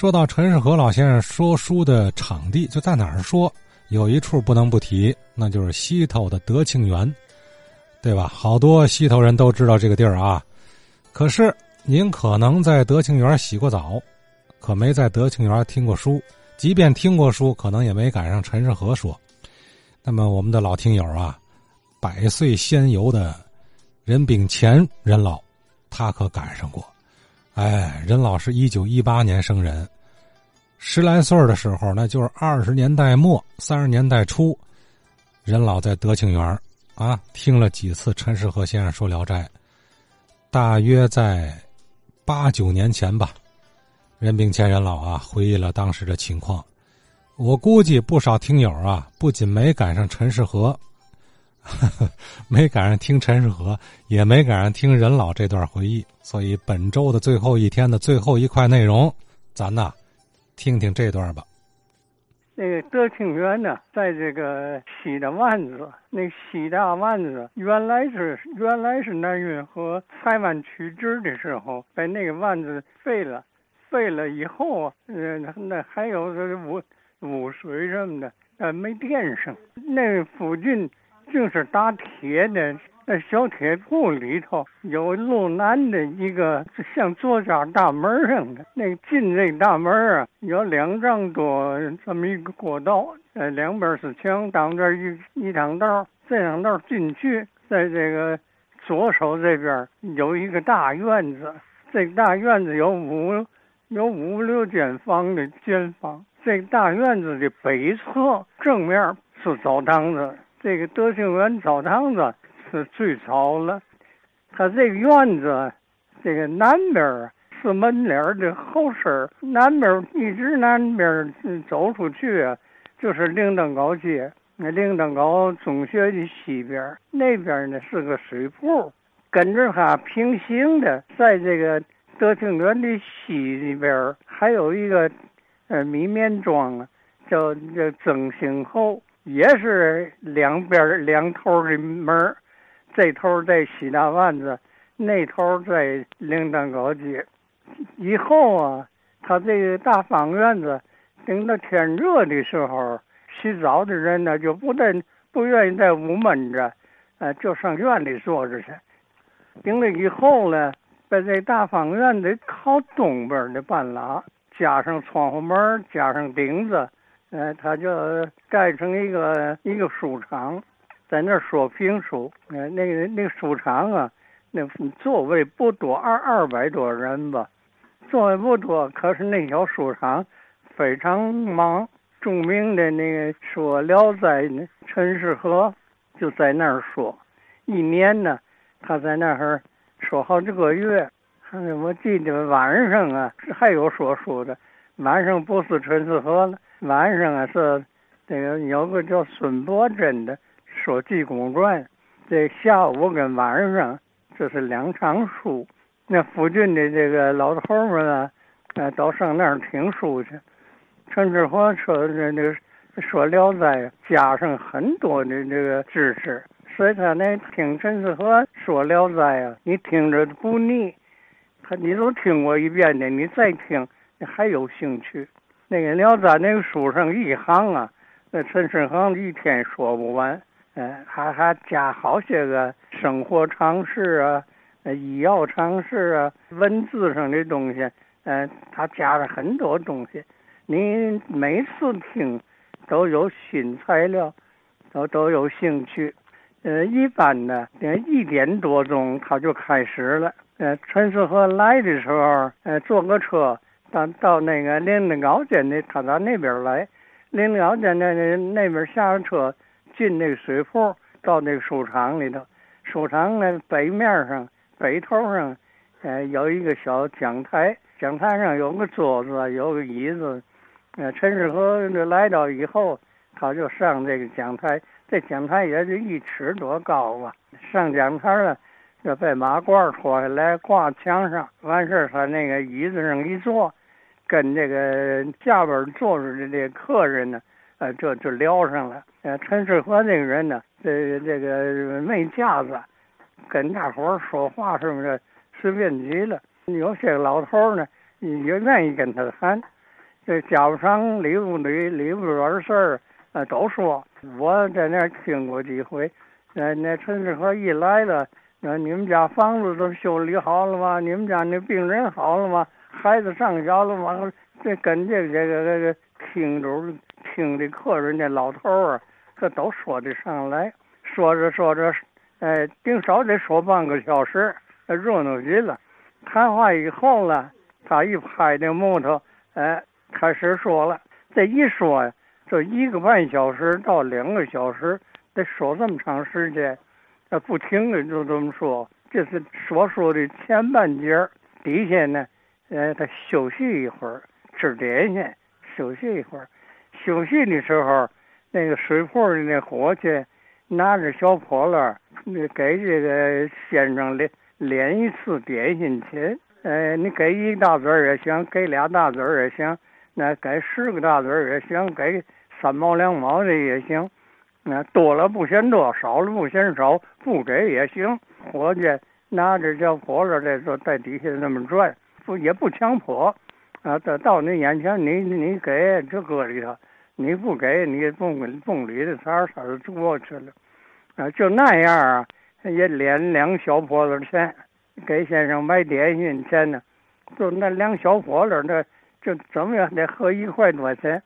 说到陈世和老先生说书的场地，就在哪儿说？有一处不能不提，那就是西头的德庆园，对吧？好多西头人都知道这个地儿啊。可是您可能在德庆园洗过澡，可没在德庆园听过书。即便听过书，可能也没赶上陈世和说。那么我们的老听友啊，百岁仙游的任秉乾任老，他可赶上过。哎，任老是一九一八年生人。十来岁的时候，那就是二十年代末、三十年代初，任老在德庆园啊听了几次陈世和先生说《聊斋》，大约在八九年前吧。任秉乾任老啊回忆了当时的情况，我估计不少听友啊不仅没赶上陈世和，没赶上听陈世和，也没赶上听任老这段回忆。所以本周的最后一天的最后一块内容，咱呐。听听这段吧。那个德庆园呢，在这个西大湾子，那西大湾子原来是原来是南运河台湾取直的时候，把那个湾子废了，废了以后，呃，那还有这污污水什么的，呃，没电上。那附近就是打铁的。在小铁铺里头有路南的一个像作家大门似的，那进这大门啊，有两丈多这么一个过道，呃，两边是墙，挡着一一趟道，这两道进去，在这个左手这边有一个大院子，这大院子有五有五六间房的间房，这大院子的北侧正面是澡堂子，这个德庆园澡堂子。是最早了，他这个院子，这个南边是门脸的后身南边一直南边走出去啊，就是铃铛高街，那铃铛高中学的西边，那边呢是个水铺，跟着它平行的，在这个德庆园的西边还有一个呃米面庄啊，叫叫曾兴后，也是两边两头的门这头在西大院子，那头在铃铛高街。以后啊，他这个大方院子，等到天热的时候，洗澡的人呢就不在不愿意在屋闷着，呃，就上院里坐着去。顶了以后呢，把这大方院子靠东边的半拉，加上窗户门，加上顶子，呃，他就盖成一个一个书场。在那儿说评书，呃，那个那个书场啊，那座位不多，二二百多人吧，座位不多，可是那小书场非常忙。著名的那个说《聊斋》，陈世和就在那儿说，一年呢，他在那儿说好几个月。我记得晚上啊，还有说书的，晚上不是陈世和了，晚上啊是那个有个叫孙伯珍的。说《济公传》，这下午跟晚上这是两场书。那附近的这个老头们啊，呃，都上那儿听书去。陈世和说那那个说《聊斋》，加上很多的这个知识，所以他那听陈世和说《聊斋》啊，你听着不腻。他你都听过一遍的，你再听，你还有兴趣。那个《聊斋》那个书上一行啊，那陈世恒一天说不完。呃，还还加好些个生活常识啊，医药常识啊，文字上的东西，呃，他加了很多东西，你每次听都有新材料，都都有兴趣。呃，一般呢，一点多钟他就开始了。呃，陈世和来的时候，呃，坐个车到到那个灵林高间的，他到那边来，灵林高间那那那边下了车。进那个水铺，到那个书场里头，书场那北面上北头上，呃，有一个小讲台，讲台上有个桌子，有个椅子。呃，陈世和来到以后，他就上这个讲台，这讲台也就一尺多高吧。上讲台了，就把马褂脱下来挂墙上，完事儿他那个椅子上一坐，跟这个下边坐着的这客人呢。呃，这就聊上了。呃，陈世和这个人呢，这这个没架子，跟大伙说话什么的随便极了。有些老头呢，也愿意跟他谈。这家务上里屋里里屋里的事儿，呃，都说。我在那儿听过几回，呃，那陈世和一来了，那你们家房子都修理好了吗？你们家那病人好了吗？孩子上学了吗？这跟这个这个这个听着听的客人那老头儿，这都说得上来。说着说着，哎，顶少得说半个小时，热闹极了。谈话以后呢，他一拍那木头，哎，开始说了。这一说呀，这一个半小时到两个小时，得说这么长时间，呃，不停的就这么说。这是说书的前半截儿，底下呢，呃，他休息一会儿。吃点心，休息一会儿。休息的时候，那个水铺的那伙计拿着小破烂，那给这个先生连连一次点心钱。呃，你给一大子也行，给俩大子也行，那给十个大子也行，给三毛两毛的也行。那多了不嫌多，少了不嫌少，不给也行。伙计拿着小破烂在这在底下那么转，不也不强迫。啊，到到你眼前，你你给就搁里头，你不给，你也甭甭理他，啥啥就过去了。啊，就那样啊，也连两小破烂钱，给先生买点心钱呢。就那两小破烂，那就怎么样得合一块多钱。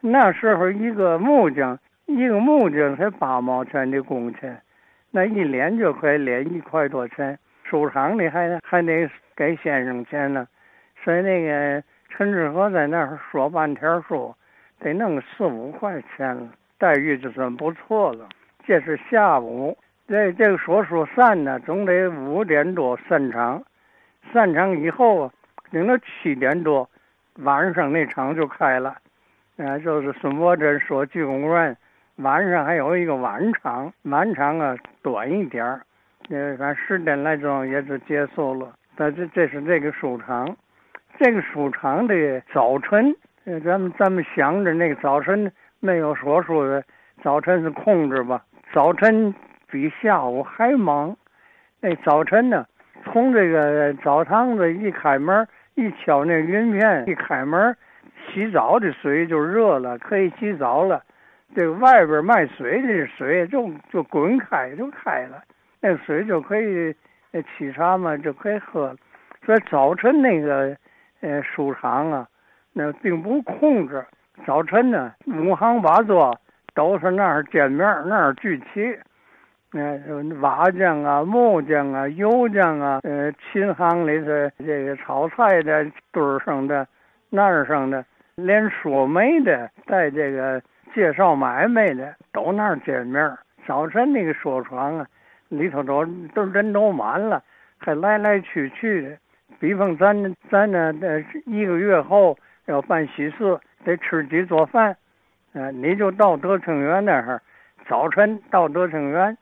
那时候一个木匠，一个木匠才八毛钱的工钱，那一连就可以连一块多钱。收场的还还得给先生钱呢，所以那个。陈志和在那儿说半天书，得弄四五块钱了，待遇就算不错了。这是下午，这这个说书散呢，总得五点多散场，散场以后啊，等到七点多，晚上那场就开了。啊，就是孙伯珍说剧公园，晚上还有一个晚场，晚场啊短一点儿，呃，反正十点来钟也就结束了。但这这是这个书场。这个书场的早晨，咱们咱们想着那个早晨没有说书的早晨是空着吧？早晨比下午还忙。那早晨呢，从这个澡堂子一开门，一敲那云片，一开门，洗澡的水就热了，可以洗澡了。这个外边卖水的水就就滚开就开了，那水就可以沏茶嘛，就可以喝了。所以早晨那个。呃，书场啊，那并不空着。早晨呢，五行八作都是那儿见面，那儿聚齐。呃，瓦匠啊，木匠啊，油匠啊，呃，琴行里的这个炒菜的堆儿上的那儿上的，连说媒的，在这个介绍买卖的，都那儿见面。早晨那个书场啊，里头都都人都满了，还来来去去的。比方咱咱呢，呃，一个月后要办喜事，得吃几做饭，呃，你就到德清园那儿，早晨到德清园，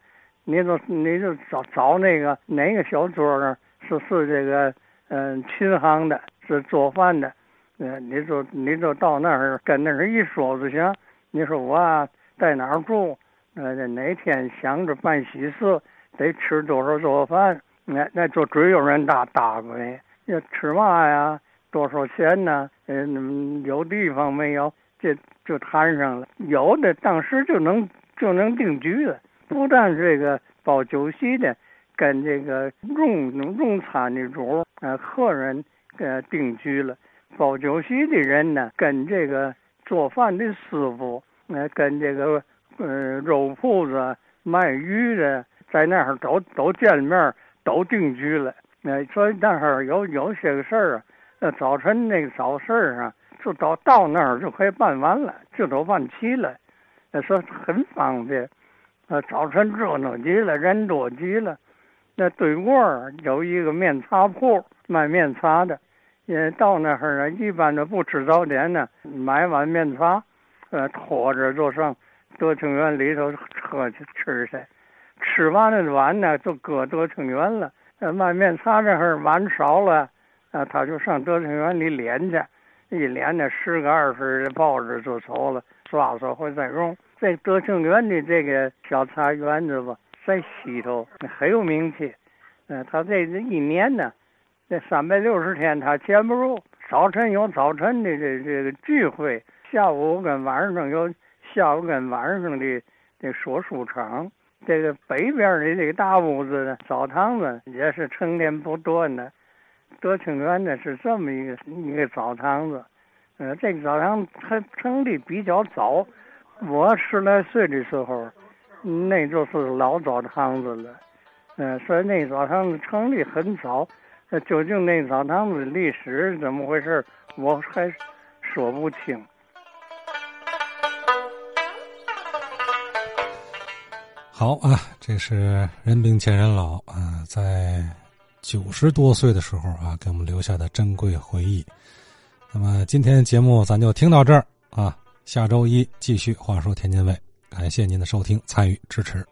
你就你就找找那个哪个小桌儿？是是这个嗯琴行的，是做饭的，嗯，你就你就到那儿跟那儿一说就行。你说我在哪儿住？呃，哪天想着办喜事，得吃多少做饭？那那就只有人打打过来。要吃嘛呀？多少钱呢？嗯，有地方没有？这就谈上了。有的当时就能就能定居了。不但这个包酒席的，跟这个用用餐的主啊客人呃定居了。包酒席的人呢，跟这个做饭的师傅，呃，跟这个呃肉铺子卖鱼的，在那儿都都见了面，都定居了。那所以那儿有有些个事儿啊，早晨那个早事儿啊，就到到那儿就可以办完了，就都办齐了，那说很方便。呃，早晨热闹极了，人多极了。那对过儿有一个面茶铺，卖面茶的，也到那儿啊，一般的不吃早点呢，买碗面茶，呃，拖着就上德清园里头喝去吃去。吃完了碗呢，就搁德清园了。呃，卖面茶这会儿碗少了，啊，他就上德清园里敛去，一敛呢十个二十的报纸就走了，刷刷会再用。这德清园的这个小茶园子吧，在西头很有名气。嗯，他这一年呢，这三百六十天他闲不住，早晨有早晨的这这个聚会，下午跟晚上有下午跟晚上的这说书场。这个北边的这个大屋子呢，澡堂子也是成天不断的。德清园呢是这么一个一个澡堂子，呃，这个澡堂它成立比较早，我十来岁的时候，那就是老澡堂子了，嗯，所以那澡堂子成立很早。究竟那澡堂子历史怎么回事，我还说不清。好啊，这是人病前人老啊，在九十多岁的时候啊，给我们留下的珍贵回忆。那么今天节目咱就听到这儿啊，下周一继续话说天津卫，感谢您的收听参与支持。